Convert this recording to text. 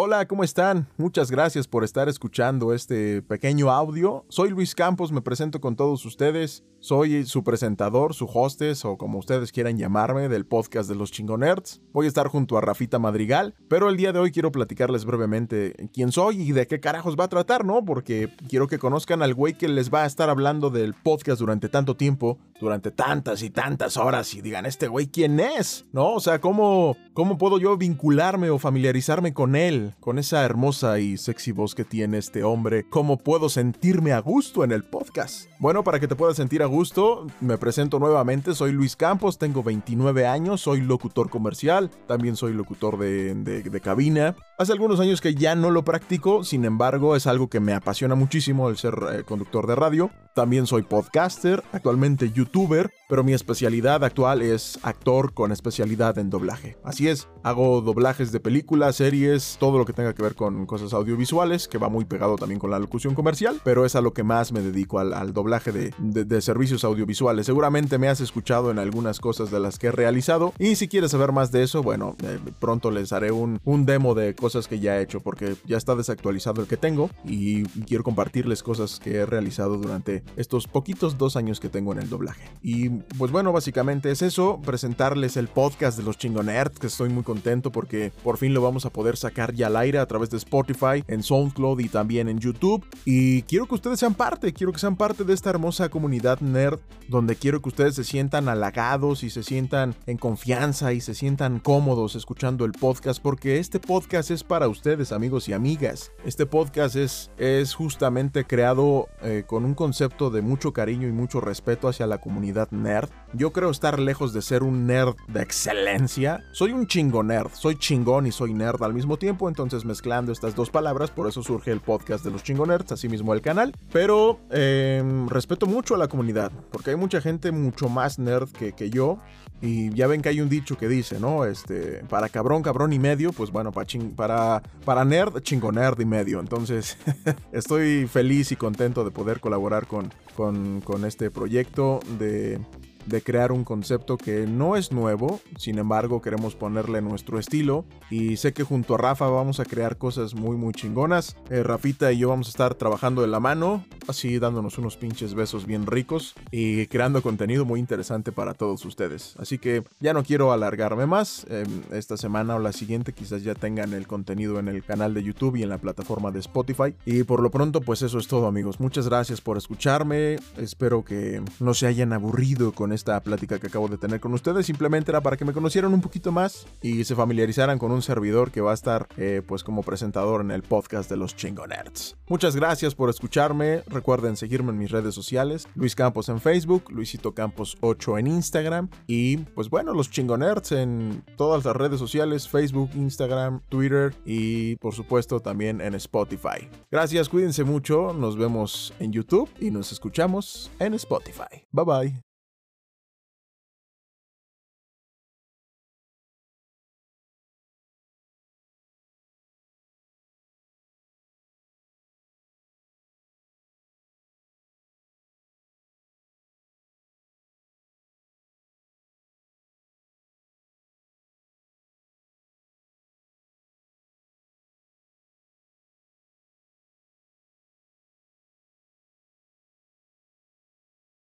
Hola, ¿cómo están? Muchas gracias por estar escuchando este pequeño audio. Soy Luis Campos, me presento con todos ustedes. Soy su presentador, su hostess o como ustedes quieran llamarme del podcast de los chingonerds. Voy a estar junto a Rafita Madrigal, pero el día de hoy quiero platicarles brevemente quién soy y de qué carajos va a tratar, ¿no? Porque quiero que conozcan al güey que les va a estar hablando del podcast durante tanto tiempo, durante tantas y tantas horas y digan, este güey, ¿quién es? ¿No? O sea, ¿cómo, cómo puedo yo vincularme o familiarizarme con él, con esa hermosa y sexy voz que tiene este hombre? ¿Cómo puedo sentirme a gusto en el podcast? Bueno, para que te puedas sentir a gusto, me presento nuevamente, soy Luis Campos, tengo 29 años, soy locutor comercial, también soy locutor de, de, cabina. Hace algunos años que ya no lo practico, sin embargo es algo que me apasiona muchísimo el ser eh, conductor de radio. También soy podcaster, actualmente youtuber, pero mi especialidad actual es actor con especialidad en doblaje. Así es, hago doblajes de películas, series, todo lo que tenga que ver con cosas audiovisuales, que va muy pegado también con la locución comercial, pero es a lo que más me dedico al, doblaje de, de, servicios audiovisuales. Seguramente me has escuchado en algunas cosas de las que he realizado y si quieres saber más de eso, bueno, eh, pronto les haré un, un demo de cosas que ya he hecho porque ya está desactualizado el que tengo y quiero compartirles cosas que he realizado durante estos poquitos dos años que tengo en el doblaje. Y pues bueno, básicamente es eso, presentarles el podcast de los chingonerds, que estoy muy contento porque por fin lo vamos a poder sacar ya al aire a través de Spotify, en SoundCloud y también en YouTube. Y quiero que ustedes sean parte, quiero que sean parte de esta hermosa comunidad nerd, donde quiero que ustedes se sientan halagados y se sientan en confianza y se sientan cómodos escuchando el podcast, porque este podcast es para ustedes, amigos y amigas. Este podcast es, es justamente creado eh, con un concepto de mucho cariño y mucho respeto hacia la comunidad nerd. Yo creo estar lejos de ser un nerd de excelencia. Soy un chingo nerd, soy chingón y soy nerd al mismo tiempo, entonces mezclando estas dos palabras, por eso surge el podcast de los chingonerds, así mismo el canal. Pero em, respeto mucho a la comunidad, porque hay mucha gente mucho más nerd que, que yo. Y ya ven que hay un dicho que dice, ¿no? Este, para cabrón, cabrón y medio, pues bueno, para, para, para nerd, chingo nerd y medio. Entonces, estoy feliz y contento de poder colaborar con, con, con este proyecto de de crear un concepto que no es nuevo, sin embargo queremos ponerle nuestro estilo y sé que junto a Rafa vamos a crear cosas muy muy chingonas. Eh, Rafita y yo vamos a estar trabajando de la mano, así dándonos unos pinches besos bien ricos y creando contenido muy interesante para todos ustedes. Así que ya no quiero alargarme más, em, esta semana o la siguiente quizás ya tengan el contenido en el canal de YouTube y en la plataforma de Spotify. Y por lo pronto pues eso es todo amigos, muchas gracias por escucharme, espero que no se hayan aburrido con esta plática que acabo de tener con ustedes. Simplemente era para que me conocieran un poquito más y se familiarizaran con un servidor que va a estar eh, pues como presentador en el podcast de los chingonerds. Muchas gracias por escucharme. Recuerden seguirme en mis redes sociales. Luis Campos en Facebook, Luisito Campos 8 en Instagram y pues bueno, los chingonerds en todas las redes sociales, Facebook, Instagram, Twitter y por supuesto también en Spotify. Gracias, cuídense mucho, nos vemos en YouTube y nos escuchamos en Spotify. Bye bye.